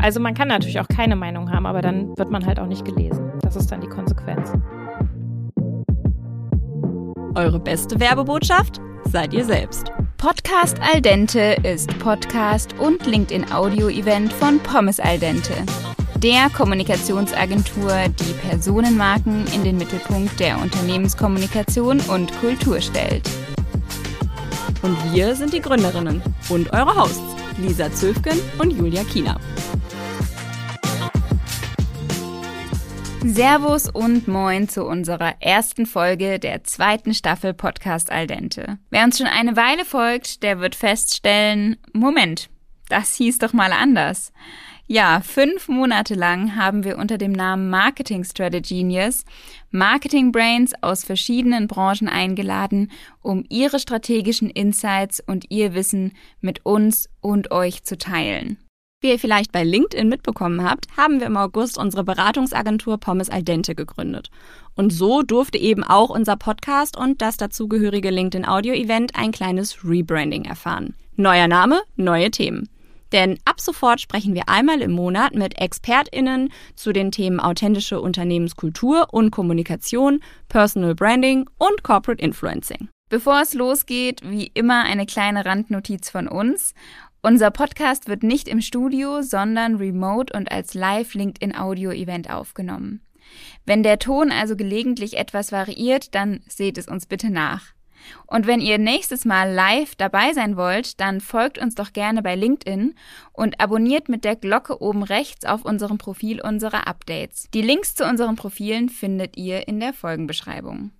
Also man kann natürlich auch keine Meinung haben, aber dann wird man halt auch nicht gelesen. Das ist dann die Konsequenz. Eure beste Werbebotschaft seid ihr selbst. Podcast Al Dente ist Podcast und LinkedIn-Audio-Event von Pommes Al Dente. Der Kommunikationsagentur, die Personenmarken in den Mittelpunkt der Unternehmenskommunikation und Kultur stellt. Und wir sind die Gründerinnen und eure Hosts, Lisa Zöfgen und Julia Kiener. Servus und moin zu unserer ersten Folge der zweiten Staffel Podcast Al Dente. Wer uns schon eine Weile folgt, der wird feststellen, Moment, das hieß doch mal anders. Ja, fünf Monate lang haben wir unter dem Namen Marketing Strategy Genius Marketing Brains aus verschiedenen Branchen eingeladen, um ihre strategischen Insights und ihr Wissen mit uns und euch zu teilen. Wie ihr vielleicht bei LinkedIn mitbekommen habt, haben wir im August unsere Beratungsagentur Pommes Al Dente gegründet. Und so durfte eben auch unser Podcast und das dazugehörige LinkedIn Audio Event ein kleines Rebranding erfahren. Neuer Name, neue Themen. Denn ab sofort sprechen wir einmal im Monat mit ExpertInnen zu den Themen authentische Unternehmenskultur und Kommunikation, Personal Branding und Corporate Influencing. Bevor es losgeht, wie immer eine kleine Randnotiz von uns. Unser Podcast wird nicht im Studio, sondern remote und als Live LinkedIn Audio Event aufgenommen. Wenn der Ton also gelegentlich etwas variiert, dann seht es uns bitte nach. Und wenn ihr nächstes Mal live dabei sein wollt, dann folgt uns doch gerne bei LinkedIn und abonniert mit der Glocke oben rechts auf unserem Profil unsere Updates. Die Links zu unseren Profilen findet ihr in der Folgenbeschreibung.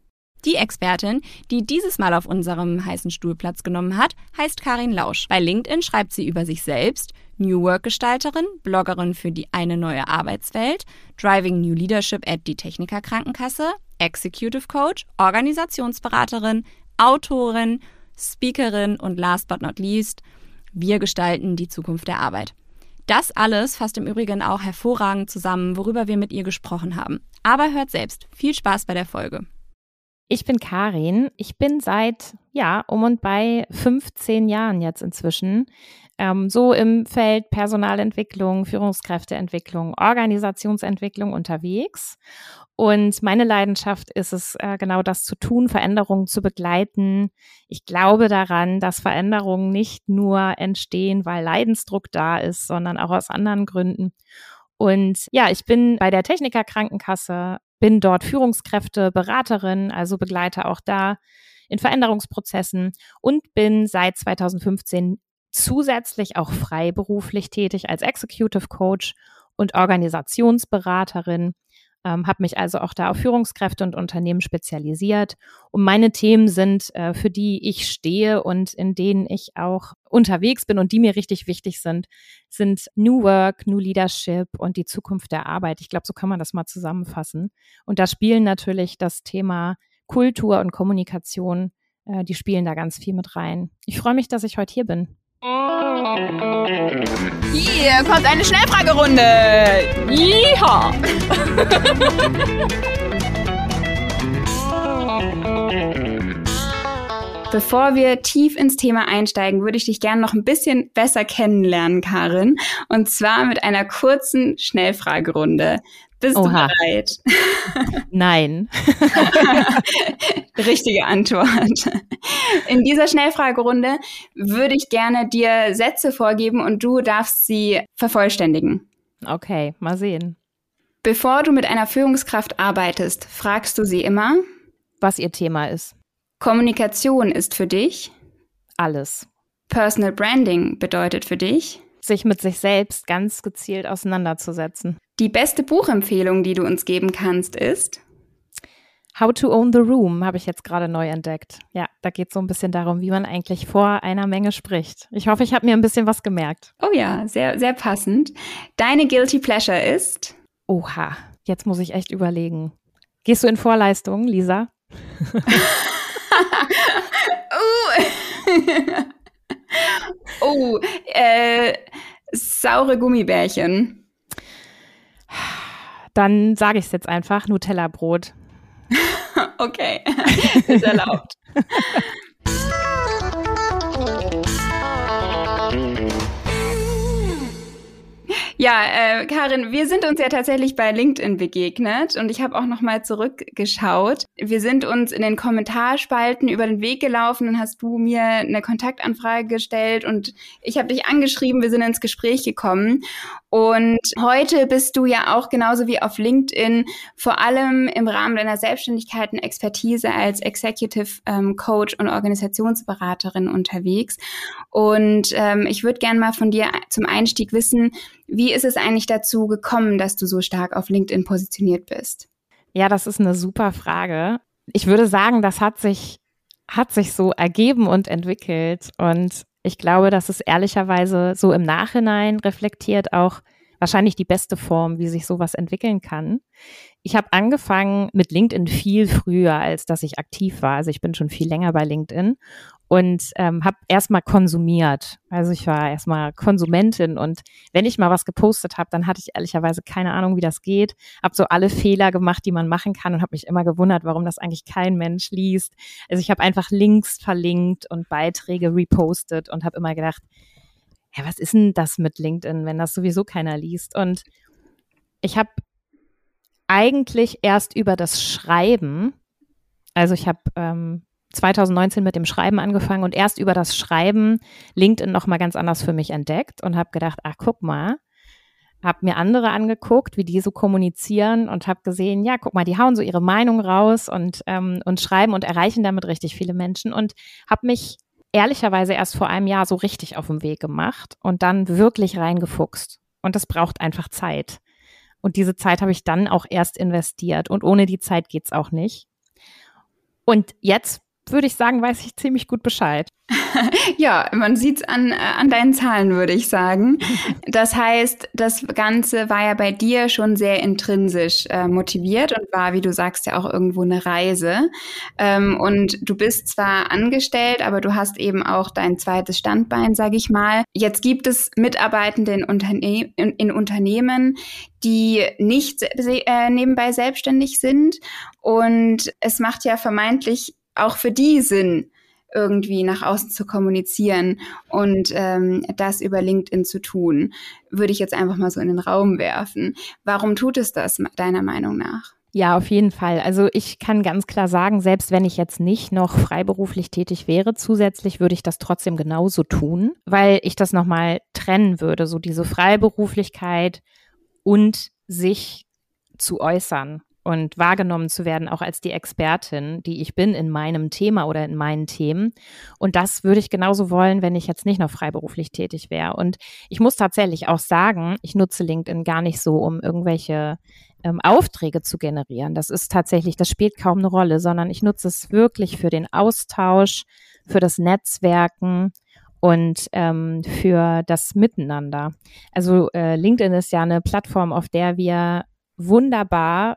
Die Expertin, die dieses Mal auf unserem heißen Stuhl Platz genommen hat, heißt Karin Lausch. Bei LinkedIn schreibt sie über sich selbst, New Work Gestalterin, Bloggerin für die eine neue Arbeitswelt, Driving New Leadership at die Techniker Krankenkasse, Executive Coach, Organisationsberaterin, Autorin, Speakerin und last but not least, wir gestalten die Zukunft der Arbeit. Das alles fasst im Übrigen auch hervorragend zusammen, worüber wir mit ihr gesprochen haben. Aber hört selbst. Viel Spaß bei der Folge. Ich bin Karin. Ich bin seit, ja, um und bei 15 Jahren jetzt inzwischen ähm, so im Feld Personalentwicklung, Führungskräfteentwicklung, Organisationsentwicklung unterwegs. Und meine Leidenschaft ist es, äh, genau das zu tun, Veränderungen zu begleiten. Ich glaube daran, dass Veränderungen nicht nur entstehen, weil Leidensdruck da ist, sondern auch aus anderen Gründen. Und ja, ich bin bei der Techniker Krankenkasse bin dort Führungskräfte, Beraterin, also begleite auch da in Veränderungsprozessen und bin seit 2015 zusätzlich auch freiberuflich tätig als Executive Coach und Organisationsberaterin. Ähm, habe mich also auch da auf Führungskräfte und Unternehmen spezialisiert. Und meine Themen sind, äh, für die ich stehe und in denen ich auch unterwegs bin und die mir richtig wichtig sind, sind New Work, New Leadership und die Zukunft der Arbeit. Ich glaube, so kann man das mal zusammenfassen. Und da spielen natürlich das Thema Kultur und Kommunikation, äh, die spielen da ganz viel mit rein. Ich freue mich, dass ich heute hier bin. Hier kommt eine Schnellfragerunde. Yeehaw! Bevor wir tief ins Thema einsteigen, würde ich dich gerne noch ein bisschen besser kennenlernen, Karin. Und zwar mit einer kurzen Schnellfragerunde. Bist Oha. du bereit? Nein. Richtige Antwort. In dieser Schnellfragerunde würde ich gerne dir Sätze vorgeben und du darfst sie vervollständigen. Okay, mal sehen. Bevor du mit einer Führungskraft arbeitest, fragst du sie immer, was ihr Thema ist. Kommunikation ist für dich alles. Personal Branding bedeutet für dich sich mit sich selbst ganz gezielt auseinanderzusetzen. Die beste Buchempfehlung, die du uns geben kannst, ist How to Own the Room habe ich jetzt gerade neu entdeckt. Ja, da geht es so ein bisschen darum, wie man eigentlich vor einer Menge spricht. Ich hoffe, ich habe mir ein bisschen was gemerkt. Oh ja, sehr, sehr passend. Deine Guilty Pleasure ist? Oha, jetzt muss ich echt überlegen. Gehst du in Vorleistungen, Lisa? uh. oh, äh, saure Gummibärchen. Dann sage ich es jetzt einfach, Nutella-Brot. okay, ist erlaubt. Ja, äh, Karin, wir sind uns ja tatsächlich bei LinkedIn begegnet und ich habe auch noch mal zurückgeschaut. Wir sind uns in den Kommentarspalten über den Weg gelaufen, dann hast du mir eine Kontaktanfrage gestellt und ich habe dich angeschrieben, wir sind ins Gespräch gekommen und heute bist du ja auch genauso wie auf LinkedIn vor allem im Rahmen deiner Selbstständigkeit und Expertise als Executive ähm, Coach und Organisationsberaterin unterwegs. Und ähm, ich würde gerne mal von dir zum Einstieg wissen, wie ist es eigentlich dazu gekommen, dass du so stark auf LinkedIn positioniert bist? Ja, das ist eine super Frage. Ich würde sagen, das hat sich, hat sich so ergeben und entwickelt. Und ich glaube, das ist ehrlicherweise so im Nachhinein reflektiert auch wahrscheinlich die beste Form, wie sich sowas entwickeln kann. Ich habe angefangen mit LinkedIn viel früher, als dass ich aktiv war. Also ich bin schon viel länger bei LinkedIn und ähm, habe erstmal konsumiert. Also ich war erstmal Konsumentin und wenn ich mal was gepostet habe, dann hatte ich ehrlicherweise keine Ahnung, wie das geht. Habe so alle Fehler gemacht, die man machen kann und habe mich immer gewundert, warum das eigentlich kein Mensch liest. Also ich habe einfach Links verlinkt und Beiträge repostet und habe immer gedacht, ja, was ist denn das mit LinkedIn, wenn das sowieso keiner liest? Und ich habe eigentlich erst über das Schreiben, also ich habe ähm, 2019 mit dem Schreiben angefangen und erst über das Schreiben LinkedIn nochmal ganz anders für mich entdeckt und habe gedacht, ach guck mal, habe mir andere angeguckt, wie die so kommunizieren und habe gesehen, ja, guck mal, die hauen so ihre Meinung raus und, ähm, und schreiben und erreichen damit richtig viele Menschen und habe mich ehrlicherweise erst vor einem Jahr so richtig auf den Weg gemacht und dann wirklich reingefuchst. Und das braucht einfach Zeit. Und diese Zeit habe ich dann auch erst investiert. Und ohne die Zeit geht's auch nicht. Und jetzt würde ich sagen, weiß ich ziemlich gut Bescheid. ja, man sieht's an, äh, an deinen Zahlen, würde ich sagen. Das heißt, das Ganze war ja bei dir schon sehr intrinsisch äh, motiviert und war, wie du sagst, ja auch irgendwo eine Reise. Ähm, und du bist zwar angestellt, aber du hast eben auch dein zweites Standbein, sage ich mal. Jetzt gibt es Mitarbeitende in, Unterne in, in Unternehmen, die nicht äh, nebenbei selbstständig sind. Und es macht ja vermeintlich auch für die Sinn, irgendwie nach außen zu kommunizieren und ähm, das über LinkedIn zu tun, würde ich jetzt einfach mal so in den Raum werfen. Warum tut es das deiner Meinung nach? Ja, auf jeden Fall. Also ich kann ganz klar sagen, selbst wenn ich jetzt nicht noch freiberuflich tätig wäre, zusätzlich würde ich das trotzdem genauso tun, weil ich das nochmal trennen würde, so diese Freiberuflichkeit und sich zu äußern und wahrgenommen zu werden, auch als die Expertin, die ich bin in meinem Thema oder in meinen Themen. Und das würde ich genauso wollen, wenn ich jetzt nicht noch freiberuflich tätig wäre. Und ich muss tatsächlich auch sagen, ich nutze LinkedIn gar nicht so, um irgendwelche ähm, Aufträge zu generieren. Das ist tatsächlich, das spielt kaum eine Rolle, sondern ich nutze es wirklich für den Austausch, für das Netzwerken und ähm, für das Miteinander. Also äh, LinkedIn ist ja eine Plattform, auf der wir wunderbar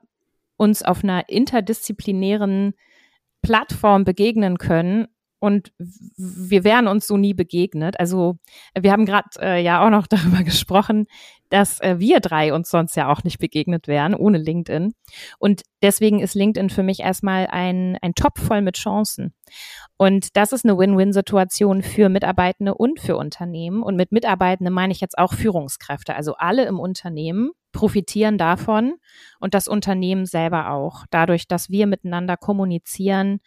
uns auf einer interdisziplinären Plattform begegnen können. Und wir wären uns so nie begegnet. Also wir haben gerade äh, ja auch noch darüber gesprochen, dass äh, wir drei uns sonst ja auch nicht begegnet wären ohne LinkedIn. Und deswegen ist LinkedIn für mich erstmal ein, ein Topf voll mit Chancen. Und das ist eine Win-Win-Situation für Mitarbeitende und für Unternehmen. Und mit Mitarbeitende meine ich jetzt auch Führungskräfte. Also alle im Unternehmen profitieren davon und das Unternehmen selber auch. Dadurch, dass wir miteinander kommunizieren,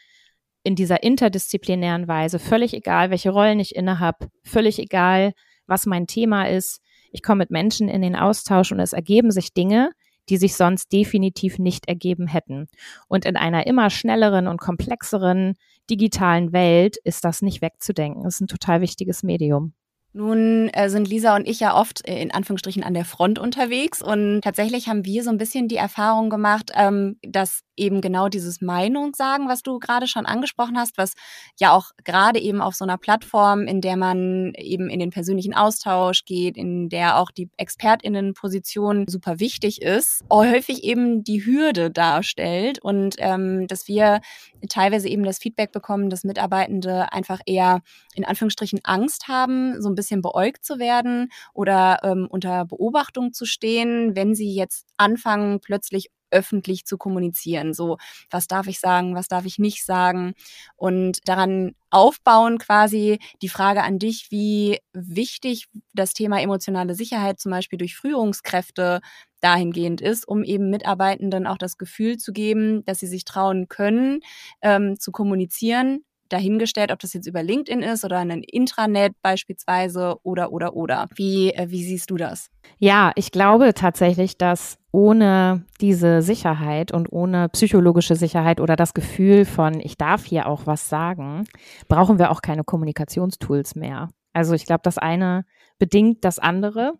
in dieser interdisziplinären Weise, völlig egal, welche Rollen ich innehabe, völlig egal, was mein Thema ist. Ich komme mit Menschen in den Austausch und es ergeben sich Dinge, die sich sonst definitiv nicht ergeben hätten. Und in einer immer schnelleren und komplexeren digitalen Welt ist das nicht wegzudenken. Es ist ein total wichtiges Medium. Nun äh, sind Lisa und ich ja oft äh, in Anführungsstrichen an der Front unterwegs und tatsächlich haben wir so ein bisschen die Erfahrung gemacht, ähm, dass eben genau dieses Meinung sagen, was du gerade schon angesprochen hast, was ja auch gerade eben auf so einer Plattform, in der man eben in den persönlichen Austausch geht, in der auch die ExpertInnenposition super wichtig ist, häufig eben die Hürde darstellt und ähm, dass wir teilweise eben das Feedback bekommen, dass Mitarbeitende einfach eher in Anführungsstrichen Angst haben, so ein bisschen beäugt zu werden oder ähm, unter Beobachtung zu stehen, wenn sie jetzt anfangen, plötzlich öffentlich zu kommunizieren. So, was darf ich sagen, was darf ich nicht sagen? Und daran aufbauen quasi die Frage an dich, wie wichtig das Thema emotionale Sicherheit zum Beispiel durch Führungskräfte dahingehend ist, um eben Mitarbeitenden auch das Gefühl zu geben, dass sie sich trauen können, ähm, zu kommunizieren, dahingestellt, ob das jetzt über LinkedIn ist oder ein Intranet beispielsweise oder oder oder. Wie, äh, wie siehst du das? Ja, ich glaube tatsächlich, dass ohne diese Sicherheit und ohne psychologische Sicherheit oder das Gefühl von, ich darf hier auch was sagen, brauchen wir auch keine Kommunikationstools mehr. Also ich glaube, das eine bedingt das andere.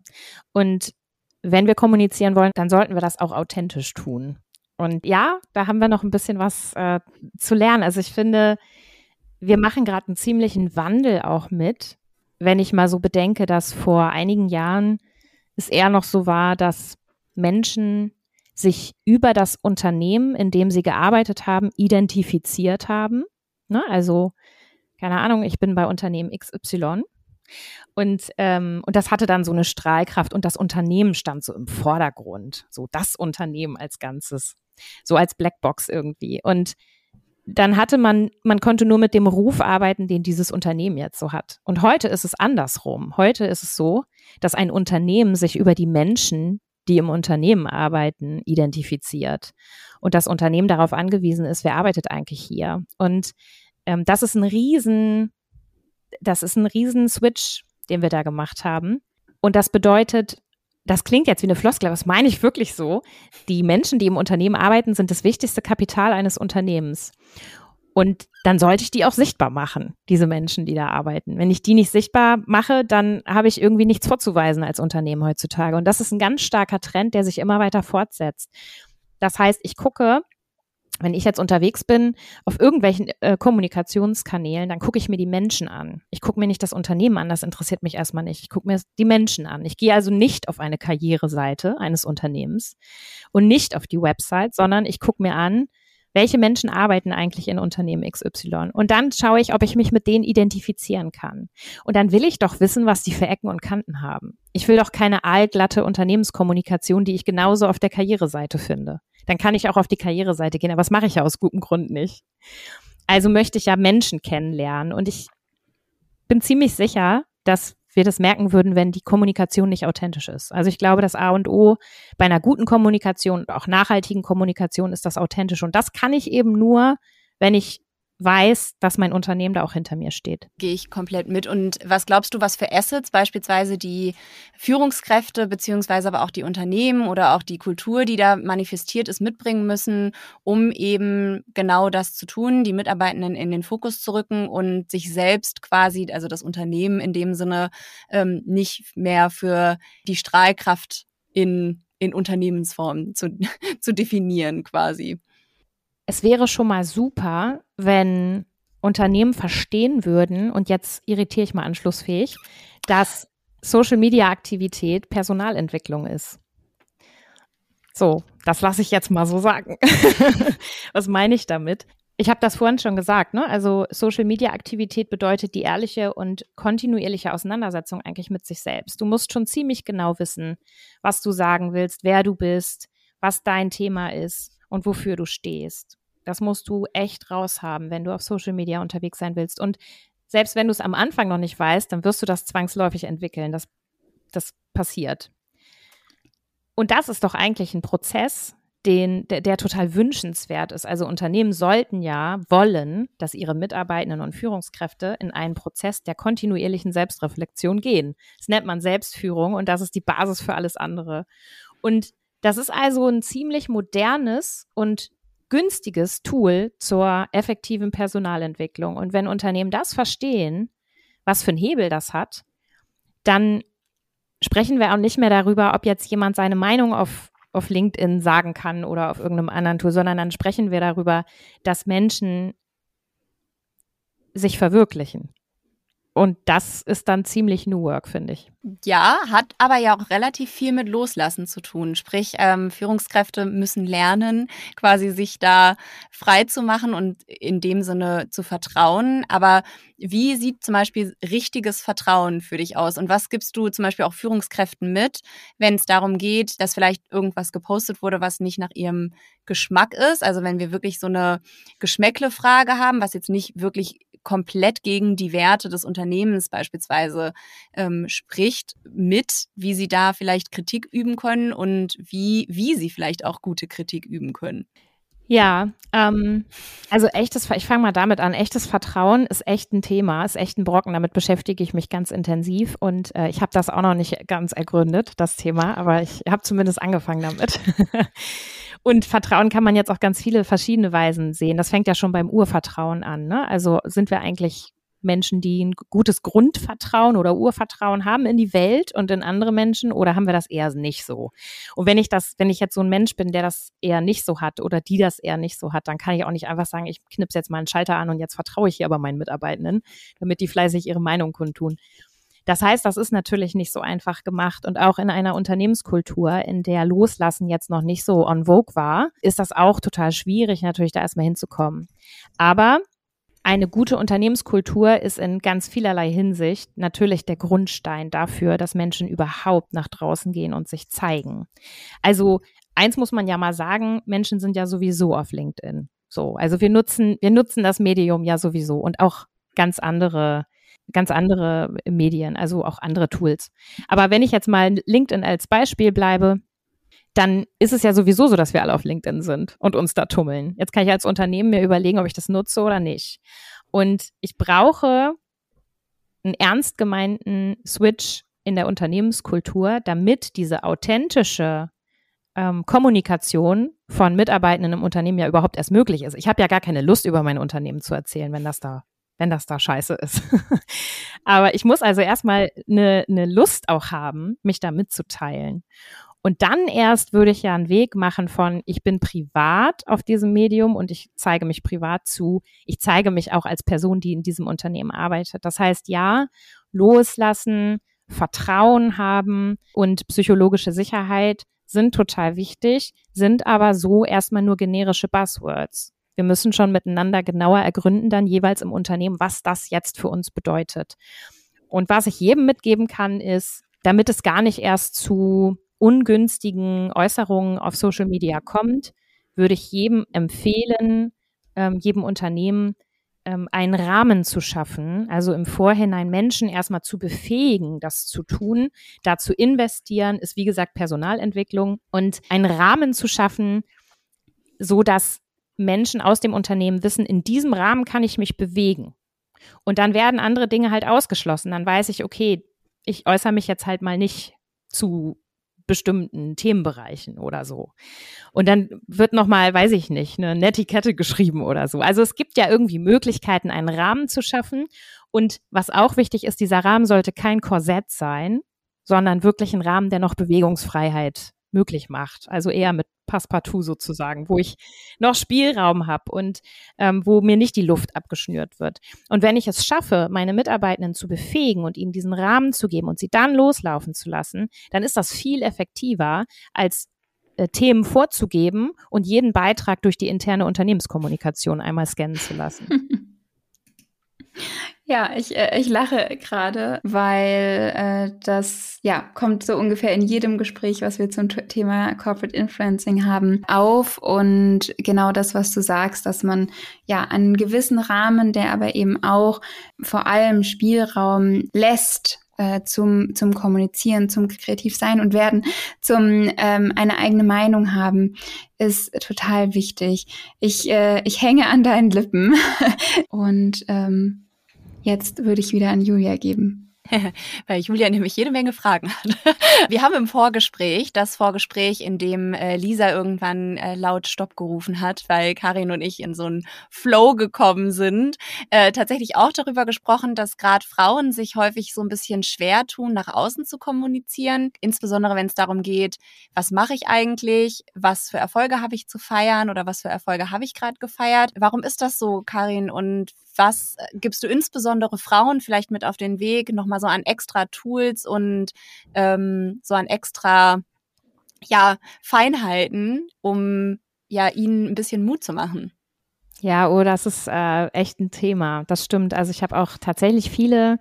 Und wenn wir kommunizieren wollen, dann sollten wir das auch authentisch tun. Und ja, da haben wir noch ein bisschen was äh, zu lernen. Also ich finde, wir machen gerade einen ziemlichen Wandel auch mit, wenn ich mal so bedenke, dass vor einigen Jahren es eher noch so war, dass Menschen sich über das Unternehmen, in dem sie gearbeitet haben, identifiziert haben. Ne? Also, keine Ahnung, ich bin bei Unternehmen XY. Und, ähm, und das hatte dann so eine Strahlkraft und das Unternehmen stand so im Vordergrund. So das Unternehmen als Ganzes. So als Blackbox irgendwie. Und dann hatte man, man konnte nur mit dem Ruf arbeiten, den dieses Unternehmen jetzt so hat. Und heute ist es andersrum. Heute ist es so, dass ein Unternehmen sich über die Menschen, die im Unternehmen arbeiten, identifiziert. Und das Unternehmen darauf angewiesen ist, wer arbeitet eigentlich hier. Und ähm, das ist ein riesen, das ist ein riesen Switch, den wir da gemacht haben. Und das bedeutet, das klingt jetzt wie eine Floskel, aber das meine ich wirklich so. Die Menschen, die im Unternehmen arbeiten, sind das wichtigste Kapital eines Unternehmens. Und dann sollte ich die auch sichtbar machen, diese Menschen, die da arbeiten. Wenn ich die nicht sichtbar mache, dann habe ich irgendwie nichts vorzuweisen als Unternehmen heutzutage. Und das ist ein ganz starker Trend, der sich immer weiter fortsetzt. Das heißt, ich gucke, wenn ich jetzt unterwegs bin auf irgendwelchen äh, Kommunikationskanälen, dann gucke ich mir die Menschen an. Ich gucke mir nicht das Unternehmen an, das interessiert mich erstmal nicht. Ich gucke mir die Menschen an. Ich gehe also nicht auf eine Karriereseite eines Unternehmens und nicht auf die Website, sondern ich gucke mir an, welche Menschen arbeiten eigentlich in Unternehmen XY. Und dann schaue ich, ob ich mich mit denen identifizieren kann. Und dann will ich doch wissen, was die für Ecken und Kanten haben. Ich will doch keine allglatte Unternehmenskommunikation, die ich genauso auf der Karriereseite finde. Dann kann ich auch auf die Karriereseite gehen, aber das mache ich ja aus gutem Grund nicht. Also möchte ich ja Menschen kennenlernen. Und ich bin ziemlich sicher, dass wir das merken würden, wenn die Kommunikation nicht authentisch ist. Also ich glaube, das A und O bei einer guten Kommunikation und auch nachhaltigen Kommunikation ist das authentisch. Und das kann ich eben nur, wenn ich weiß, dass mein Unternehmen da auch hinter mir steht. Gehe ich komplett mit. Und was glaubst du, was für Assets beispielsweise die Führungskräfte beziehungsweise aber auch die Unternehmen oder auch die Kultur, die da manifestiert ist, mitbringen müssen, um eben genau das zu tun, die Mitarbeitenden in den Fokus zu rücken und sich selbst quasi, also das Unternehmen in dem Sinne, ähm, nicht mehr für die Strahlkraft in, in Unternehmensform zu, zu definieren quasi es wäre schon mal super, wenn Unternehmen verstehen würden, und jetzt irritiere ich mal anschlussfähig, dass Social Media Aktivität Personalentwicklung ist. So, das lasse ich jetzt mal so sagen. Was meine ich damit? Ich habe das vorhin schon gesagt, ne? Also Social Media Aktivität bedeutet die ehrliche und kontinuierliche Auseinandersetzung eigentlich mit sich selbst. Du musst schon ziemlich genau wissen, was du sagen willst, wer du bist, was dein Thema ist und wofür du stehst. Das musst du echt raushaben, wenn du auf Social Media unterwegs sein willst. Und selbst wenn du es am Anfang noch nicht weißt, dann wirst du das zwangsläufig entwickeln. Das, das passiert. Und das ist doch eigentlich ein Prozess, den, der, der, total wünschenswert ist. Also Unternehmen sollten ja wollen, dass ihre Mitarbeitenden und Führungskräfte in einen Prozess der kontinuierlichen Selbstreflexion gehen. Das nennt man Selbstführung und das ist die Basis für alles andere. Und das ist also ein ziemlich modernes und günstiges Tool zur effektiven Personalentwicklung. Und wenn Unternehmen das verstehen, was für einen Hebel das hat, dann sprechen wir auch nicht mehr darüber, ob jetzt jemand seine Meinung auf, auf LinkedIn sagen kann oder auf irgendeinem anderen Tool, sondern dann sprechen wir darüber, dass Menschen sich verwirklichen. Und das ist dann ziemlich New Work, finde ich. Ja, hat aber ja auch relativ viel mit Loslassen zu tun. Sprich, ähm, Führungskräfte müssen lernen, quasi sich da frei zu machen und in dem Sinne zu vertrauen. Aber wie sieht zum Beispiel richtiges Vertrauen für dich aus? Und was gibst du zum Beispiel auch Führungskräften mit, wenn es darum geht, dass vielleicht irgendwas gepostet wurde, was nicht nach ihrem Geschmack ist? Also wenn wir wirklich so eine Geschmäckle-Frage haben, was jetzt nicht wirklich komplett gegen die Werte des Unternehmens beispielsweise ähm, spricht, mit, wie sie da vielleicht Kritik üben können und wie, wie sie vielleicht auch gute Kritik üben können. Ja, ähm, also echtes, ich fange mal damit an. Echtes Vertrauen ist echt ein Thema, ist echt ein Brocken. Damit beschäftige ich mich ganz intensiv und äh, ich habe das auch noch nicht ganz ergründet, das Thema, aber ich habe zumindest angefangen damit. und Vertrauen kann man jetzt auch ganz viele verschiedene Weisen sehen. Das fängt ja schon beim Urvertrauen an. Ne? Also sind wir eigentlich Menschen, die ein gutes Grundvertrauen oder Urvertrauen haben in die Welt und in andere Menschen oder haben wir das eher nicht so? Und wenn ich das, wenn ich jetzt so ein Mensch bin, der das eher nicht so hat oder die das eher nicht so hat, dann kann ich auch nicht einfach sagen, ich knipse jetzt mal einen Schalter an und jetzt vertraue ich hier aber meinen Mitarbeitenden, damit die fleißig ihre Meinung kundtun. Das heißt, das ist natürlich nicht so einfach gemacht und auch in einer Unternehmenskultur, in der Loslassen jetzt noch nicht so on vogue war, ist das auch total schwierig, natürlich da erstmal hinzukommen. Aber eine gute Unternehmenskultur ist in ganz vielerlei Hinsicht natürlich der Grundstein dafür, dass Menschen überhaupt nach draußen gehen und sich zeigen. Also eins muss man ja mal sagen, Menschen sind ja sowieso auf LinkedIn. So, also wir nutzen, wir nutzen das Medium ja sowieso und auch ganz andere ganz andere Medien, also auch andere Tools. Aber wenn ich jetzt mal LinkedIn als Beispiel bleibe, dann ist es ja sowieso so, dass wir alle auf LinkedIn sind und uns da tummeln. Jetzt kann ich als Unternehmen mir überlegen, ob ich das nutze oder nicht. Und ich brauche einen ernst gemeinten Switch in der Unternehmenskultur, damit diese authentische ähm, Kommunikation von Mitarbeitenden im Unternehmen ja überhaupt erst möglich ist. Ich habe ja gar keine Lust, über mein Unternehmen zu erzählen, wenn das da wenn das da scheiße ist. Aber ich muss also erstmal eine, eine Lust auch haben, mich da mitzuteilen. Und dann erst würde ich ja einen Weg machen von, ich bin privat auf diesem Medium und ich zeige mich privat zu. Ich zeige mich auch als Person, die in diesem Unternehmen arbeitet. Das heißt, ja, loslassen, Vertrauen haben und psychologische Sicherheit sind total wichtig, sind aber so erstmal nur generische Buzzwords. Wir müssen schon miteinander genauer ergründen, dann jeweils im Unternehmen, was das jetzt für uns bedeutet. Und was ich jedem mitgeben kann, ist, damit es gar nicht erst zu ungünstigen Äußerungen auf Social Media kommt, würde ich jedem empfehlen, ähm, jedem Unternehmen ähm, einen Rahmen zu schaffen, also im Vorhinein Menschen erstmal zu befähigen, das zu tun, da zu investieren, ist wie gesagt Personalentwicklung und einen Rahmen zu schaffen, so dass Menschen aus dem Unternehmen wissen, in diesem Rahmen kann ich mich bewegen. Und dann werden andere Dinge halt ausgeschlossen. Dann weiß ich, okay, ich äußere mich jetzt halt mal nicht zu bestimmten Themenbereichen oder so. Und dann wird nochmal, weiß ich nicht, eine Netiquette geschrieben oder so. Also es gibt ja irgendwie Möglichkeiten, einen Rahmen zu schaffen. Und was auch wichtig ist, dieser Rahmen sollte kein Korsett sein, sondern wirklich ein Rahmen, der noch Bewegungsfreiheit möglich macht. Also eher mit Passepartout sozusagen, wo ich noch Spielraum habe und ähm, wo mir nicht die Luft abgeschnürt wird. Und wenn ich es schaffe, meine Mitarbeitenden zu befähigen und ihnen diesen Rahmen zu geben und sie dann loslaufen zu lassen, dann ist das viel effektiver, als äh, Themen vorzugeben und jeden Beitrag durch die interne Unternehmenskommunikation einmal scannen zu lassen. Ja, ich, äh, ich lache gerade, weil äh, das ja kommt so ungefähr in jedem Gespräch, was wir zum Thema Corporate Influencing haben, auf und genau das, was du sagst, dass man ja einen gewissen Rahmen, der aber eben auch vor allem Spielraum lässt, äh, zum, zum Kommunizieren, zum kreativ sein und werden, zum ähm, eine eigene Meinung haben, ist total wichtig. Ich, äh, ich hänge an deinen Lippen und ähm, Jetzt würde ich wieder an Julia geben. Weil Julia nämlich jede Menge Fragen hat. Wir haben im Vorgespräch, das Vorgespräch, in dem äh, Lisa irgendwann äh, laut Stopp gerufen hat, weil Karin und ich in so einen Flow gekommen sind, äh, tatsächlich auch darüber gesprochen, dass gerade Frauen sich häufig so ein bisschen schwer tun, nach außen zu kommunizieren. Insbesondere wenn es darum geht, was mache ich eigentlich, was für Erfolge habe ich zu feiern oder was für Erfolge habe ich gerade gefeiert. Warum ist das so, Karin? Und was gibst du insbesondere Frauen vielleicht mit auf den Weg, nochmal so an extra Tools und ähm, so an extra ja, Feinheiten, um ja ihnen ein bisschen Mut zu machen? Ja, oh, das ist äh, echt ein Thema. Das stimmt. Also ich habe auch tatsächlich viele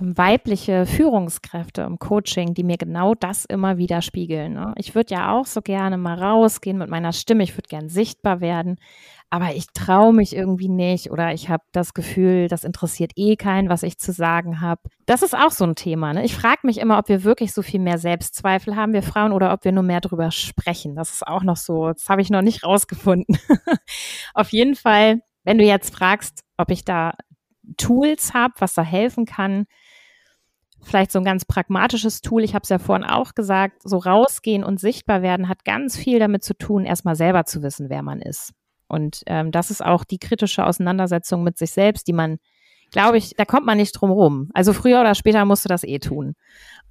weibliche Führungskräfte im Coaching, die mir genau das immer wieder spiegeln. Ne? Ich würde ja auch so gerne mal rausgehen mit meiner Stimme. Ich würde gern sichtbar werden, aber ich traue mich irgendwie nicht oder ich habe das Gefühl, das interessiert eh keinen, was ich zu sagen habe. Das ist auch so ein Thema. Ne? Ich frage mich immer, ob wir wirklich so viel mehr Selbstzweifel haben, wir Frauen, oder ob wir nur mehr drüber sprechen. Das ist auch noch so, das habe ich noch nicht rausgefunden. Auf jeden Fall, wenn du jetzt fragst, ob ich da Tools habe, was da helfen kann, vielleicht so ein ganz pragmatisches Tool. Ich habe es ja vorhin auch gesagt, so rausgehen und sichtbar werden hat ganz viel damit zu tun, erstmal selber zu wissen, wer man ist. Und ähm, das ist auch die kritische Auseinandersetzung mit sich selbst, die man, glaube ich, da kommt man nicht drum rum. Also früher oder später musst du das eh tun.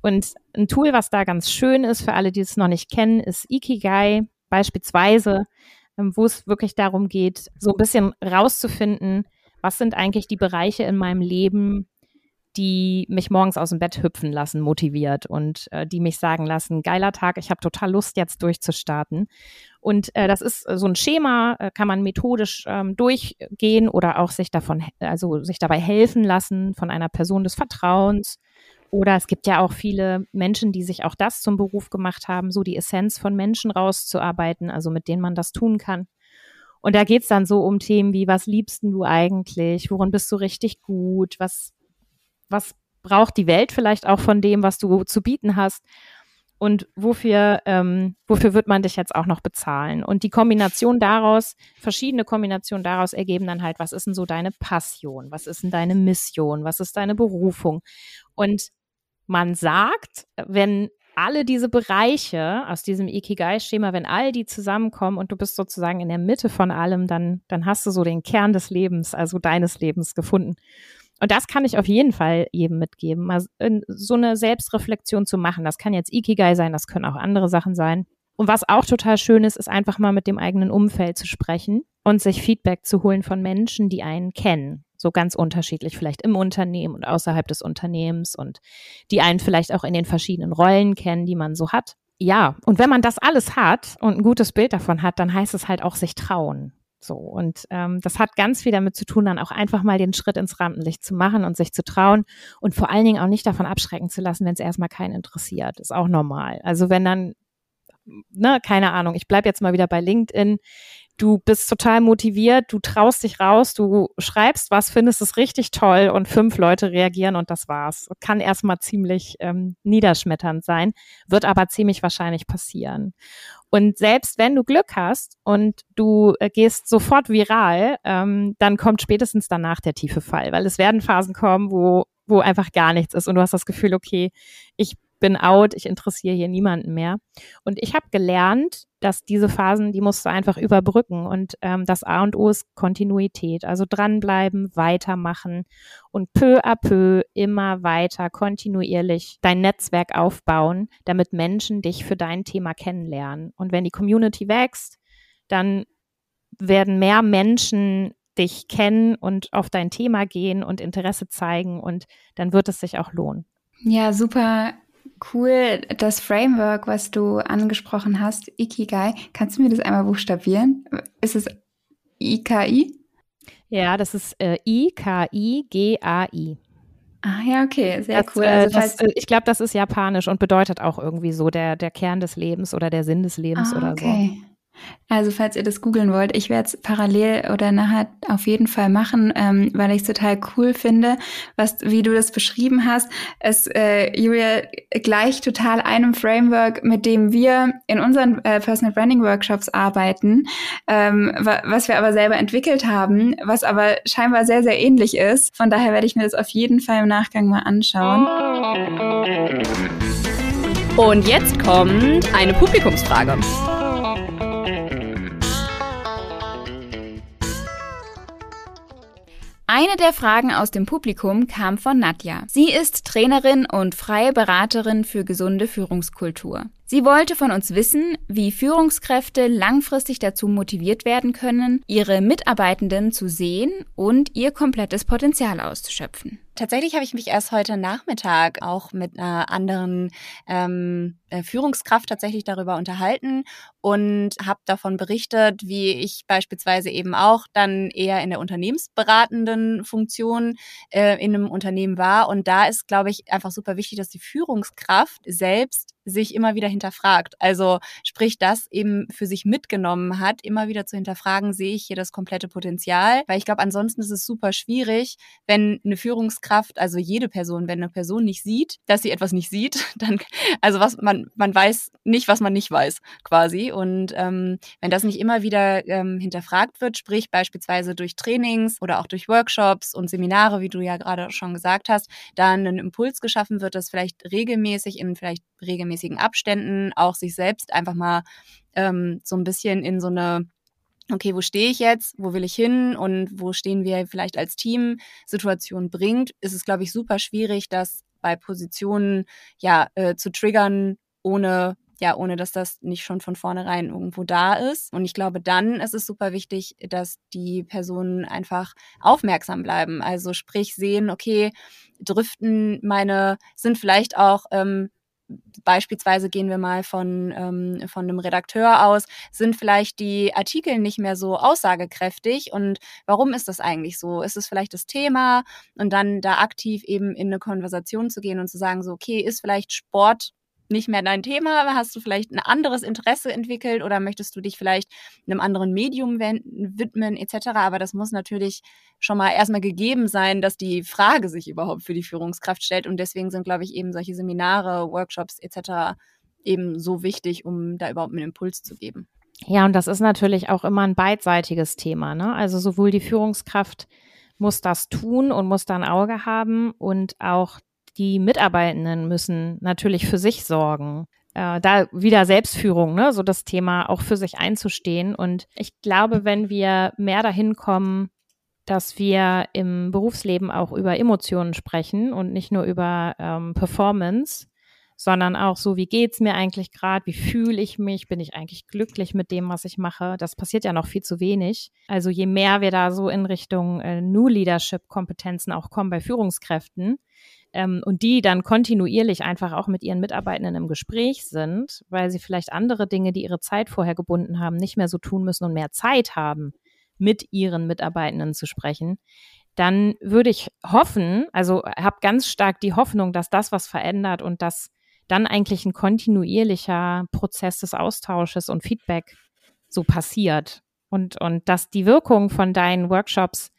Und ein Tool, was da ganz schön ist für alle, die es noch nicht kennen, ist Ikigai beispielsweise, ähm, wo es wirklich darum geht, so ein bisschen rauszufinden, was sind eigentlich die Bereiche in meinem Leben, die mich morgens aus dem Bett hüpfen lassen, motiviert und äh, die mich sagen lassen, geiler Tag, ich habe total Lust, jetzt durchzustarten. Und äh, das ist äh, so ein Schema, äh, kann man methodisch ähm, durchgehen oder auch sich davon, also sich dabei helfen lassen von einer Person des Vertrauens. Oder es gibt ja auch viele Menschen, die sich auch das zum Beruf gemacht haben, so die Essenz von Menschen rauszuarbeiten, also mit denen man das tun kann. Und da geht's dann so um Themen wie, was liebst du eigentlich? Worin bist du richtig gut? Was was braucht die Welt vielleicht auch von dem, was du zu bieten hast? Und wofür, ähm, wofür wird man dich jetzt auch noch bezahlen? Und die Kombination daraus, verschiedene Kombinationen daraus ergeben dann halt, was ist denn so deine Passion? Was ist denn deine Mission? Was ist deine Berufung? Und man sagt, wenn alle diese Bereiche aus diesem Ikigai-Schema, wenn all die zusammenkommen und du bist sozusagen in der Mitte von allem, dann, dann hast du so den Kern des Lebens, also deines Lebens gefunden. Und das kann ich auf jeden Fall jedem mitgeben, mal so eine Selbstreflexion zu machen. Das kann jetzt Ikigai sein, das können auch andere Sachen sein. Und was auch total schön ist, ist einfach mal mit dem eigenen Umfeld zu sprechen und sich Feedback zu holen von Menschen, die einen kennen. So ganz unterschiedlich, vielleicht im Unternehmen und außerhalb des Unternehmens und die einen vielleicht auch in den verschiedenen Rollen kennen, die man so hat. Ja, und wenn man das alles hat und ein gutes Bild davon hat, dann heißt es halt auch sich trauen. So, und ähm, das hat ganz viel damit zu tun, dann auch einfach mal den Schritt ins Rampenlicht zu machen und sich zu trauen und vor allen Dingen auch nicht davon abschrecken zu lassen, wenn es erstmal keinen interessiert. Ist auch normal. Also wenn dann, ne, keine Ahnung, ich bleib jetzt mal wieder bei LinkedIn, du bist total motiviert, du traust dich raus, du schreibst was, findest es richtig toll und fünf Leute reagieren und das war's. Kann erstmal ziemlich ähm, niederschmetternd sein, wird aber ziemlich wahrscheinlich passieren. Und selbst wenn du Glück hast und du äh, gehst sofort viral, ähm, dann kommt spätestens danach der tiefe Fall, weil es werden Phasen kommen, wo wo einfach gar nichts ist und du hast das Gefühl, okay, ich bin out, ich interessiere hier niemanden mehr. Und ich habe gelernt, dass diese Phasen, die musst du einfach überbrücken. Und ähm, das A und O ist Kontinuität. Also dranbleiben, weitermachen und peu à peu immer weiter kontinuierlich dein Netzwerk aufbauen, damit Menschen dich für dein Thema kennenlernen. Und wenn die Community wächst, dann werden mehr Menschen dich kennen und auf dein Thema gehen und Interesse zeigen und dann wird es sich auch lohnen. Ja, super cool, das Framework, was du angesprochen hast, Ikigai. Kannst du mir das einmal buchstabieren? Ist es IKI? Ja, das ist äh, I-K-I-G-A-I. Ah ja, okay, sehr das, cool. Äh, also, das, äh, ich glaube, das ist japanisch und bedeutet auch irgendwie so der, der Kern des Lebens oder der Sinn des Lebens ah, oder okay. so. Also falls ihr das googeln wollt, ich werde es parallel oder nachher auf jeden Fall machen, ähm, weil ich es total cool finde, was wie du das beschrieben hast. Es äh, Julia gleicht total einem Framework, mit dem wir in unseren äh, Personal Branding Workshops arbeiten, ähm, wa was wir aber selber entwickelt haben, was aber scheinbar sehr sehr ähnlich ist. Von daher werde ich mir das auf jeden Fall im Nachgang mal anschauen. Und jetzt kommt eine Publikumsfrage. Eine der Fragen aus dem Publikum kam von Nadja. Sie ist Trainerin und freie Beraterin für gesunde Führungskultur. Sie wollte von uns wissen, wie Führungskräfte langfristig dazu motiviert werden können, ihre Mitarbeitenden zu sehen und ihr komplettes Potenzial auszuschöpfen. Tatsächlich habe ich mich erst heute Nachmittag auch mit einer anderen ähm, äh, Führungskraft tatsächlich darüber unterhalten und habe davon berichtet, wie ich beispielsweise eben auch dann eher in der unternehmensberatenden Funktion äh, in einem Unternehmen war. Und da ist, glaube ich, einfach super wichtig, dass die Führungskraft selbst sich immer wieder hinterfragt. Also sprich, das eben für sich mitgenommen hat, immer wieder zu hinterfragen, sehe ich hier das komplette Potenzial? Weil ich glaube, ansonsten ist es super schwierig, wenn eine Führungskraft, also jede Person, wenn eine Person nicht sieht, dass sie etwas nicht sieht, dann, also was man, man weiß nicht, was man nicht weiß, quasi. Und ähm, wenn das nicht immer wieder ähm, hinterfragt wird, sprich beispielsweise durch Trainings oder auch durch Workshops und Seminare, wie du ja gerade schon gesagt hast, dann ein Impuls geschaffen wird, das vielleicht regelmäßig in vielleicht regelmäßigen Abständen auch sich selbst einfach mal ähm, so ein bisschen in so eine okay, wo stehe ich jetzt, wo will ich hin und wo stehen wir vielleicht als Team Situation bringt, ist es, glaube ich, super schwierig, das bei Positionen ja äh, zu triggern, ohne ja, ohne dass das nicht schon von vornherein irgendwo da ist. Und ich glaube, dann ist es super wichtig, dass die Personen einfach aufmerksam bleiben. Also sprich sehen, okay, driften meine, sind vielleicht auch ähm, beispielsweise gehen wir mal von, ähm, von einem Redakteur aus, sind vielleicht die Artikel nicht mehr so aussagekräftig und warum ist das eigentlich so? Ist es vielleicht das Thema und dann da aktiv eben in eine Konversation zu gehen und zu sagen, so, okay, ist vielleicht Sport nicht mehr dein Thema? Hast du vielleicht ein anderes Interesse entwickelt oder möchtest du dich vielleicht einem anderen Medium wenden, widmen etc.? Aber das muss natürlich schon mal erstmal gegeben sein, dass die Frage sich überhaupt für die Führungskraft stellt. Und deswegen sind, glaube ich, eben solche Seminare, Workshops etc. eben so wichtig, um da überhaupt einen Impuls zu geben. Ja, und das ist natürlich auch immer ein beidseitiges Thema. Ne? Also sowohl die Führungskraft muss das tun und muss da ein Auge haben und auch die Mitarbeitenden müssen natürlich für sich sorgen. Äh, da wieder Selbstführung, ne, so das Thema auch für sich einzustehen. Und ich glaube, wenn wir mehr dahin kommen, dass wir im Berufsleben auch über Emotionen sprechen und nicht nur über ähm, Performance, sondern auch so, wie geht's mir eigentlich gerade, wie fühle ich mich, bin ich eigentlich glücklich mit dem, was ich mache. Das passiert ja noch viel zu wenig. Also je mehr wir da so in Richtung äh, New Leadership Kompetenzen auch kommen bei Führungskräften, ähm, und die dann kontinuierlich einfach auch mit ihren Mitarbeitenden im Gespräch sind, weil sie vielleicht andere Dinge, die ihre Zeit vorher gebunden haben, nicht mehr so tun müssen und mehr Zeit haben, mit ihren Mitarbeitenden zu sprechen, dann würde ich hoffen, also habe ganz stark die Hoffnung, dass das was verändert und dass dann eigentlich ein kontinuierlicher Prozess des Austausches und Feedback so passiert und, und dass die Wirkung von deinen Workshops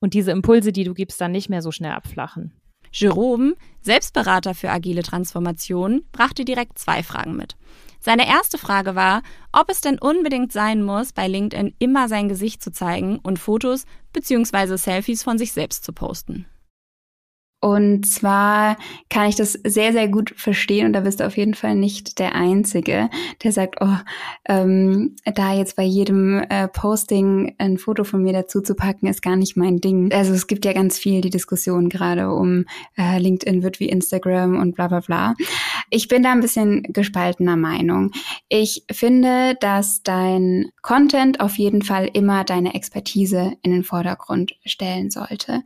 und diese Impulse, die du gibst, dann nicht mehr so schnell abflachen. Jerome, Selbstberater für agile Transformation, brachte direkt zwei Fragen mit. Seine erste Frage war, ob es denn unbedingt sein muss, bei LinkedIn immer sein Gesicht zu zeigen und Fotos bzw. Selfies von sich selbst zu posten. Und zwar kann ich das sehr, sehr gut verstehen und da bist du auf jeden Fall nicht der Einzige, der sagt, oh, ähm, da jetzt bei jedem äh, Posting ein Foto von mir dazu zu packen, ist gar nicht mein Ding. Also es gibt ja ganz viel die Diskussion gerade um äh, LinkedIn wird wie Instagram und bla bla bla. Ich bin da ein bisschen gespaltener Meinung. Ich finde, dass dein Content auf jeden Fall immer deine Expertise in den Vordergrund stellen sollte.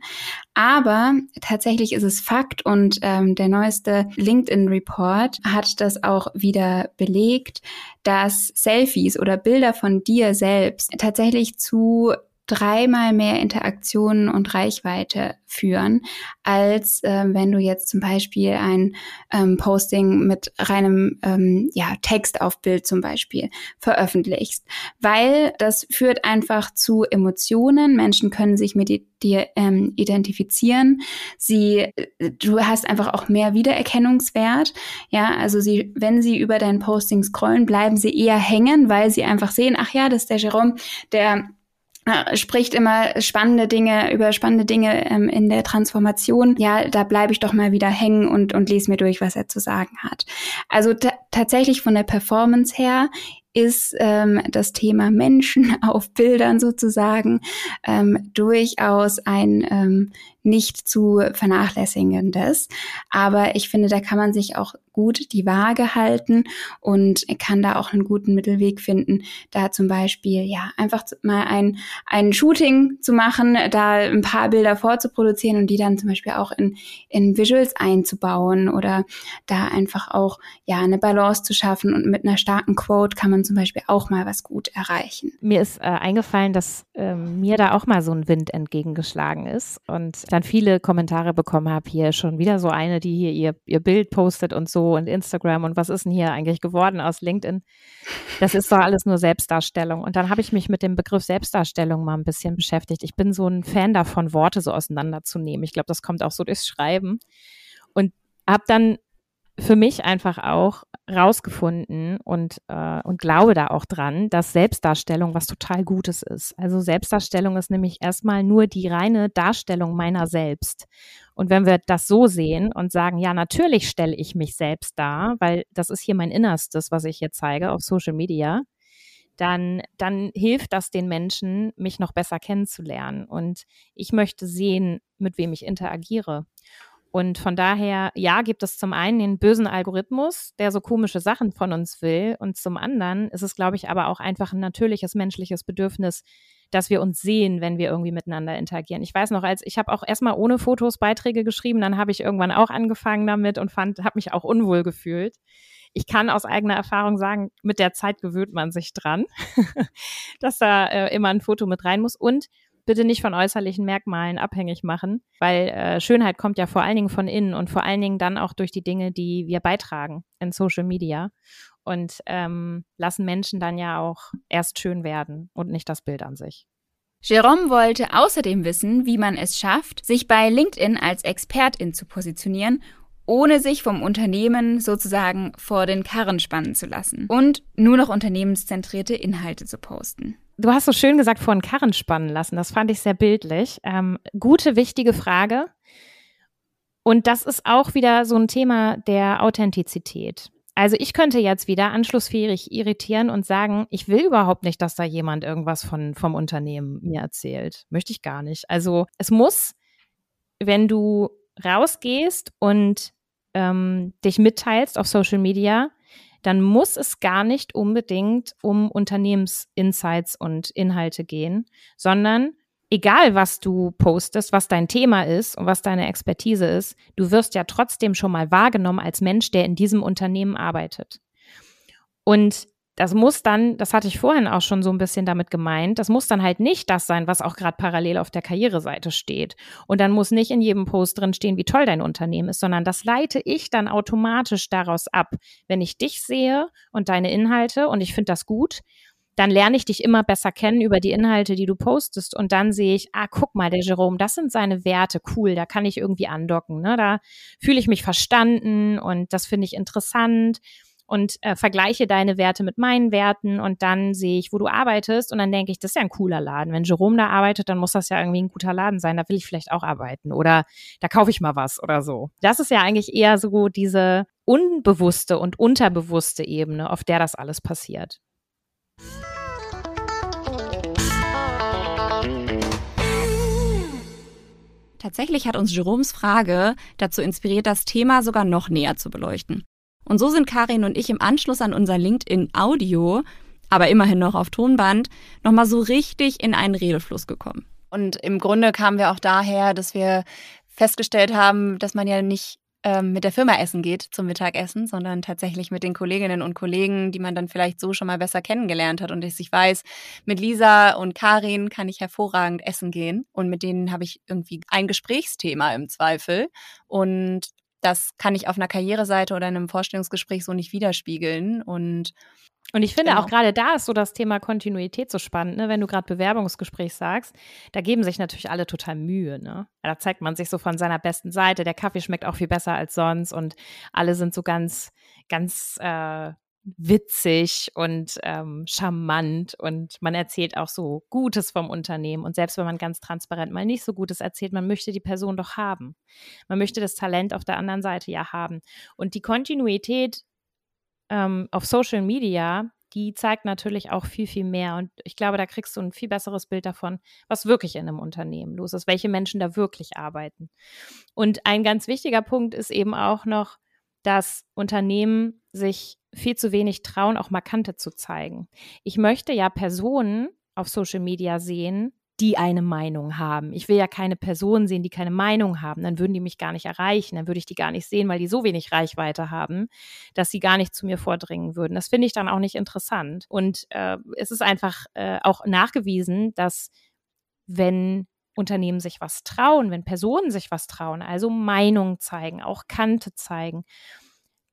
Aber tatsächlich ist es Fakt und ähm, der neueste LinkedIn-Report hat das auch wieder belegt, dass Selfies oder Bilder von dir selbst tatsächlich zu dreimal mehr Interaktionen und Reichweite führen, als äh, wenn du jetzt zum Beispiel ein ähm, Posting mit reinem ähm, ja, Text auf Bild zum Beispiel veröffentlichst. Weil das führt einfach zu Emotionen. Menschen können sich mit dir ähm, identifizieren. Sie, äh, du hast einfach auch mehr Wiedererkennungswert. Ja, also sie, wenn sie über dein Posting scrollen, bleiben sie eher hängen, weil sie einfach sehen, ach ja, das ist der Jerome, der spricht immer spannende Dinge über spannende Dinge ähm, in der Transformation. Ja, da bleibe ich doch mal wieder hängen und, und lese mir durch, was er zu sagen hat. Also tatsächlich von der Performance her ist ähm, das Thema Menschen auf Bildern sozusagen ähm, durchaus ein ähm, nicht zu vernachlässigendes. Aber ich finde, da kann man sich auch gut die Waage halten und kann da auch einen guten Mittelweg finden, da zum Beispiel ja einfach mal ein, ein Shooting zu machen, da ein paar Bilder vorzuproduzieren und die dann zum Beispiel auch in, in Visuals einzubauen oder da einfach auch ja eine Balance zu schaffen und mit einer starken Quote kann man zum Beispiel auch mal was gut erreichen. Mir ist äh, eingefallen, dass ähm, mir da auch mal so ein Wind entgegengeschlagen ist und dann viele Kommentare bekommen habe, hier schon wieder so eine, die hier ihr, ihr Bild postet und so und Instagram und was ist denn hier eigentlich geworden aus LinkedIn? Das ist doch alles nur Selbstdarstellung. Und dann habe ich mich mit dem Begriff Selbstdarstellung mal ein bisschen beschäftigt. Ich bin so ein Fan davon, Worte so auseinanderzunehmen. Ich glaube, das kommt auch so durchs Schreiben. Und habe dann für mich einfach auch rausgefunden und, äh, und glaube da auch dran, dass Selbstdarstellung was total Gutes ist. Also Selbstdarstellung ist nämlich erstmal nur die reine Darstellung meiner selbst. Und wenn wir das so sehen und sagen, ja, natürlich stelle ich mich selbst dar, weil das ist hier mein Innerstes, was ich hier zeige auf Social Media, dann, dann hilft das den Menschen, mich noch besser kennenzulernen. Und ich möchte sehen, mit wem ich interagiere. Und von daher, ja, gibt es zum einen den bösen Algorithmus, der so komische Sachen von uns will. Und zum anderen ist es, glaube ich, aber auch einfach ein natürliches menschliches Bedürfnis, dass wir uns sehen, wenn wir irgendwie miteinander interagieren. Ich weiß noch, als ich habe auch erstmal ohne Fotos Beiträge geschrieben, dann habe ich irgendwann auch angefangen damit und fand, habe mich auch unwohl gefühlt. Ich kann aus eigener Erfahrung sagen, mit der Zeit gewöhnt man sich dran, dass da äh, immer ein Foto mit rein muss und bitte nicht von äußerlichen Merkmalen abhängig machen, weil äh, Schönheit kommt ja vor allen Dingen von innen und vor allen Dingen dann auch durch die Dinge, die wir beitragen in Social Media und ähm, lassen Menschen dann ja auch erst schön werden und nicht das Bild an sich. Jerome wollte außerdem wissen, wie man es schafft, sich bei LinkedIn als Expertin zu positionieren, ohne sich vom Unternehmen sozusagen vor den Karren spannen zu lassen und nur noch unternehmenszentrierte Inhalte zu posten. Du hast so schön gesagt, vor den Karren spannen lassen. Das fand ich sehr bildlich. Ähm, gute, wichtige Frage. Und das ist auch wieder so ein Thema der Authentizität. Also ich könnte jetzt wieder anschlussfähig irritieren und sagen, ich will überhaupt nicht, dass da jemand irgendwas von, vom Unternehmen mir erzählt. Möchte ich gar nicht. Also es muss, wenn du rausgehst und ähm, dich mitteilst auf Social Media, dann muss es gar nicht unbedingt um Unternehmensinsights und Inhalte gehen, sondern egal was du postest, was dein Thema ist und was deine Expertise ist, du wirst ja trotzdem schon mal wahrgenommen als Mensch, der in diesem Unternehmen arbeitet. Und das muss dann, das hatte ich vorhin auch schon so ein bisschen damit gemeint, das muss dann halt nicht das sein, was auch gerade parallel auf der Karriereseite steht. Und dann muss nicht in jedem Post drin stehen, wie toll dein Unternehmen ist, sondern das leite ich dann automatisch daraus ab. Wenn ich dich sehe und deine Inhalte und ich finde das gut, dann lerne ich dich immer besser kennen über die Inhalte, die du postest. Und dann sehe ich, ah, guck mal, der Jerome, das sind seine Werte, cool, da kann ich irgendwie andocken. Ne? Da fühle ich mich verstanden und das finde ich interessant und äh, vergleiche deine Werte mit meinen Werten und dann sehe ich, wo du arbeitest und dann denke ich, das ist ja ein cooler Laden. Wenn Jerome da arbeitet, dann muss das ja irgendwie ein guter Laden sein, da will ich vielleicht auch arbeiten oder da kaufe ich mal was oder so. Das ist ja eigentlich eher so diese unbewusste und unterbewusste Ebene, auf der das alles passiert. Tatsächlich hat uns Jeroms Frage dazu inspiriert, das Thema sogar noch näher zu beleuchten. Und so sind Karin und ich im Anschluss an unser LinkedIn Audio, aber immerhin noch auf Tonband, nochmal so richtig in einen Redefluss gekommen. Und im Grunde kamen wir auch daher, dass wir festgestellt haben, dass man ja nicht ähm, mit der Firma essen geht zum Mittagessen, sondern tatsächlich mit den Kolleginnen und Kollegen, die man dann vielleicht so schon mal besser kennengelernt hat. Und ich weiß, mit Lisa und Karin kann ich hervorragend essen gehen. Und mit denen habe ich irgendwie ein Gesprächsthema im Zweifel. Und das kann ich auf einer Karriereseite oder in einem Vorstellungsgespräch so nicht widerspiegeln. Und und ich finde genau. auch gerade da ist so das Thema Kontinuität so spannend, ne? wenn du gerade Bewerbungsgespräch sagst, da geben sich natürlich alle total Mühe. Ne? Da zeigt man sich so von seiner besten Seite. Der Kaffee schmeckt auch viel besser als sonst und alle sind so ganz, ganz äh, witzig und ähm, charmant und man erzählt auch so Gutes vom Unternehmen. Und selbst wenn man ganz transparent mal nicht so Gutes erzählt, man möchte die Person doch haben. Man möchte das Talent auf der anderen Seite ja haben. Und die Kontinuität ähm, auf Social Media die zeigt natürlich auch viel, viel mehr. Und ich glaube, da kriegst du ein viel besseres Bild davon, was wirklich in einem Unternehmen los ist, welche Menschen da wirklich arbeiten. Und ein ganz wichtiger Punkt ist eben auch noch, dass Unternehmen sich viel zu wenig trauen, auch Markante zu zeigen. Ich möchte ja Personen auf Social Media sehen, die eine Meinung haben. Ich will ja keine Personen sehen, die keine Meinung haben. Dann würden die mich gar nicht erreichen. Dann würde ich die gar nicht sehen, weil die so wenig Reichweite haben, dass sie gar nicht zu mir vordringen würden. Das finde ich dann auch nicht interessant. Und äh, es ist einfach äh, auch nachgewiesen, dass wenn Unternehmen sich was trauen, wenn Personen sich was trauen, also Meinung zeigen, auch Kante zeigen,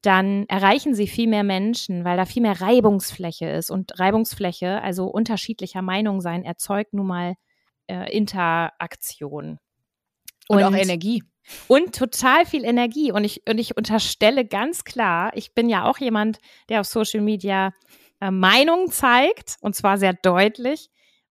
dann erreichen sie viel mehr Menschen, weil da viel mehr Reibungsfläche ist. Und Reibungsfläche, also unterschiedlicher Meinung sein, erzeugt nun mal äh, Interaktion. Und, und auch Energie. Und total viel Energie. Und ich, und ich unterstelle ganz klar, ich bin ja auch jemand, der auf Social Media äh, Meinung zeigt, und zwar sehr deutlich.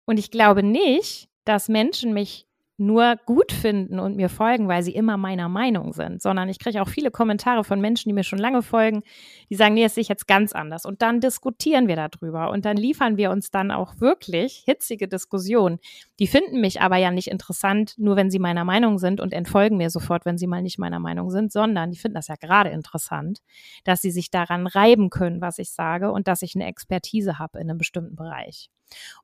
Und ich glaube nicht, dass Menschen mich nur gut finden und mir folgen, weil sie immer meiner Meinung sind, sondern ich kriege auch viele Kommentare von Menschen, die mir schon lange folgen, die sagen, nee, sehe ich jetzt ganz anders. Und dann diskutieren wir darüber und dann liefern wir uns dann auch wirklich hitzige Diskussionen. Die finden mich aber ja nicht interessant, nur wenn sie meiner Meinung sind und entfolgen mir sofort, wenn sie mal nicht meiner Meinung sind, sondern die finden das ja gerade interessant, dass sie sich daran reiben können, was ich sage und dass ich eine Expertise habe in einem bestimmten Bereich.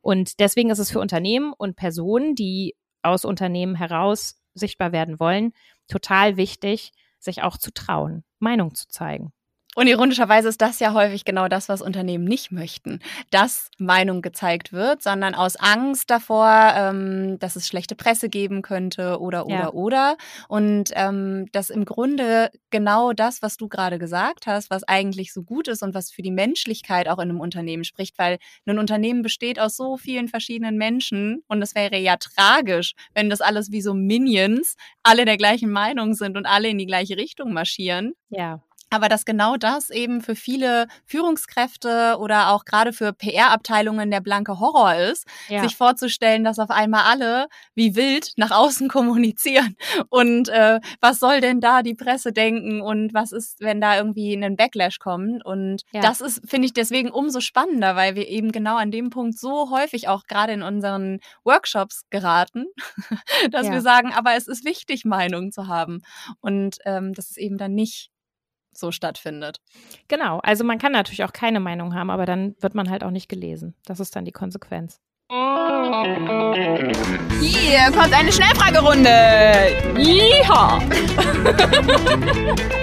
Und deswegen ist es für Unternehmen und Personen, die aus Unternehmen heraus sichtbar werden wollen, total wichtig, sich auch zu trauen, Meinung zu zeigen. Und ironischerweise ist das ja häufig genau das, was Unternehmen nicht möchten, dass Meinung gezeigt wird, sondern aus Angst davor, ähm, dass es schlechte Presse geben könnte oder oder ja. oder. Und ähm, dass im Grunde genau das, was du gerade gesagt hast, was eigentlich so gut ist und was für die Menschlichkeit auch in einem Unternehmen spricht, weil ein Unternehmen besteht aus so vielen verschiedenen Menschen und es wäre ja tragisch, wenn das alles wie so Minions alle der gleichen Meinung sind und alle in die gleiche Richtung marschieren. Ja aber dass genau das eben für viele Führungskräfte oder auch gerade für PR-Abteilungen der blanke Horror ist, ja. sich vorzustellen, dass auf einmal alle wie wild nach außen kommunizieren und äh, was soll denn da die Presse denken und was ist, wenn da irgendwie ein Backlash kommt und ja. das ist, finde ich, deswegen umso spannender, weil wir eben genau an dem Punkt so häufig auch gerade in unseren Workshops geraten, dass ja. wir sagen, aber es ist wichtig, Meinung zu haben und ähm, das ist eben dann nicht so stattfindet. Genau, also man kann natürlich auch keine Meinung haben, aber dann wird man halt auch nicht gelesen. Das ist dann die Konsequenz. Hier kommt eine Schnellfragerunde. Yeehaw!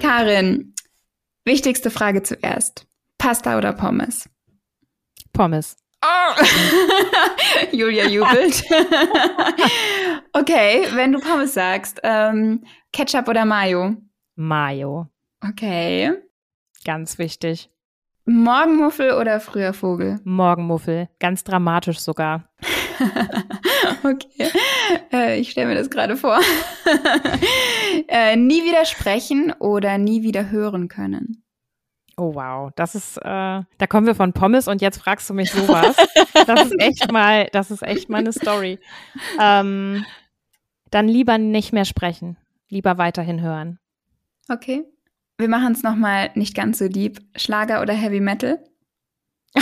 Karin, wichtigste Frage zuerst. Pasta oder Pommes? Pommes. Oh. Julia jubelt. okay, wenn du Pommes sagst, ähm, Ketchup oder Mayo? Mayo. Okay. Ganz wichtig. Morgenmuffel oder früher Vogel? Morgenmuffel. Ganz dramatisch sogar. okay. Äh, ich stelle mir das gerade vor. äh, nie widersprechen oder nie wieder hören können? Oh wow, das ist, äh, da kommen wir von Pommes und jetzt fragst du mich sowas. das ist echt mal, das ist echt mal eine Story. Ähm, dann lieber nicht mehr sprechen, lieber weiterhin hören. Okay. Wir machen es nochmal nicht ganz so lieb. Schlager oder Heavy Metal?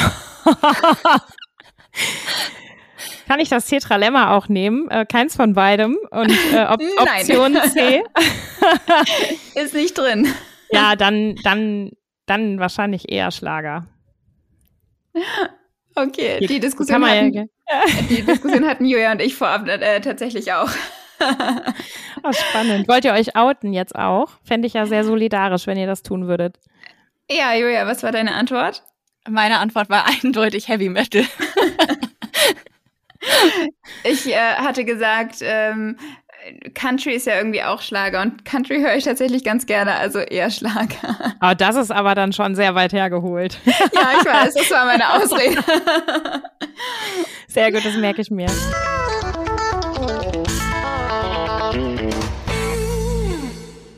Kann ich das Tetralemma auch nehmen? Äh, keins von beidem. Und äh, Op Option C. Ist nicht drin. Ja, dann, dann dann wahrscheinlich eher Schlager. Okay, die, die Diskussion, hatten, ja, die Diskussion hatten Julia und ich vorab äh, tatsächlich auch. oh, spannend. Wollt ihr euch outen jetzt auch? Fände ich ja sehr solidarisch, wenn ihr das tun würdet. Ja, Julia, was war deine Antwort? Meine Antwort war eindeutig Heavy Metal. ich äh, hatte gesagt, ähm, Country ist ja irgendwie auch Schlager und Country höre ich tatsächlich ganz gerne, also eher Schlager. Oh, das ist aber dann schon sehr weit hergeholt. ja, ich weiß, das war meine Ausrede. Sehr gut, das merke ich mir.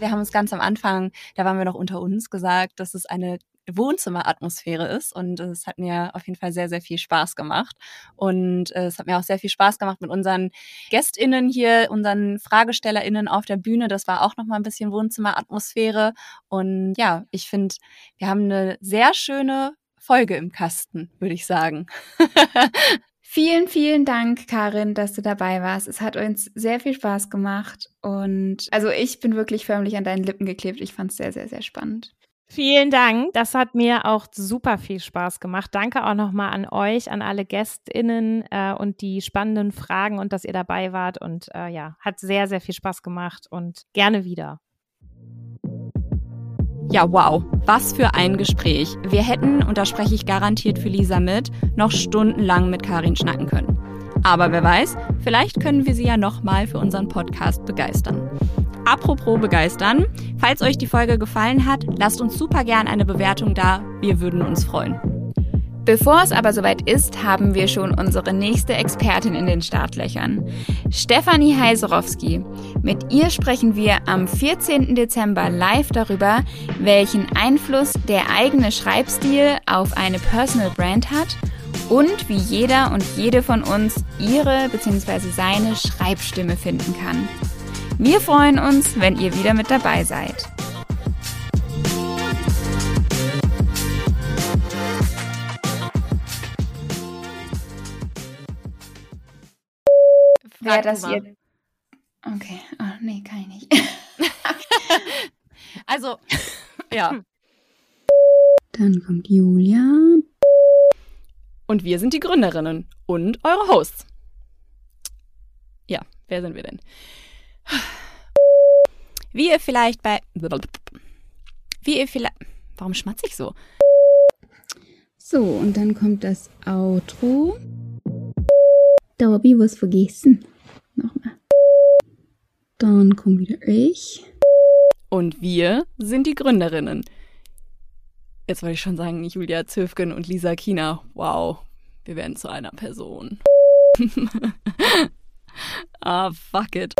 Wir haben uns ganz am Anfang, da waren wir noch unter uns, gesagt, dass es eine Wohnzimmeratmosphäre ist. Und es hat mir auf jeden Fall sehr, sehr viel Spaß gemacht. Und äh, es hat mir auch sehr viel Spaß gemacht mit unseren GästInnen hier, unseren FragestellerInnen auf der Bühne. Das war auch nochmal ein bisschen Wohnzimmeratmosphäre. Und ja, ich finde, wir haben eine sehr schöne Folge im Kasten, würde ich sagen. Vielen, vielen Dank, Karin, dass du dabei warst. Es hat uns sehr viel Spaß gemacht und also ich bin wirklich förmlich an deinen Lippen geklebt. Ich fand es sehr, sehr, sehr spannend. Vielen Dank. Das hat mir auch super viel Spaß gemacht. Danke auch nochmal an euch, an alle GästInnen äh, und die spannenden Fragen und dass ihr dabei wart. Und äh, ja, hat sehr, sehr viel Spaß gemacht und gerne wieder. Ja, wow, was für ein Gespräch. Wir hätten, und da spreche ich garantiert für Lisa mit, noch stundenlang mit Karin schnacken können. Aber wer weiß, vielleicht können wir sie ja nochmal für unseren Podcast begeistern. Apropos begeistern, falls euch die Folge gefallen hat, lasst uns super gern eine Bewertung da. Wir würden uns freuen. Bevor es aber soweit ist, haben wir schon unsere nächste Expertin in den Startlöchern. Stefanie Heiserowski. Mit ihr sprechen wir am 14. Dezember live darüber, welchen Einfluss der eigene Schreibstil auf eine Personal Brand hat und wie jeder und jede von uns ihre bzw. seine Schreibstimme finden kann. Wir freuen uns, wenn ihr wieder mit dabei seid. Wer das ihr. Okay. Oh, nee, kann ich nicht. also, ja. Dann kommt Julia. Und wir sind die Gründerinnen und eure Hosts. Ja, wer sind wir denn? Wie ihr vielleicht bei. Wie ihr vielleicht. Warum schmatze ich so? So, und dann kommt das Outro. Da habe ich was vergessen. Nochmal. Dann kommt wieder ich. Und wir sind die Gründerinnen. Jetzt wollte ich schon sagen, Julia Zöfgen und Lisa Kina. Wow, wir werden zu einer Person. ah, fuck it.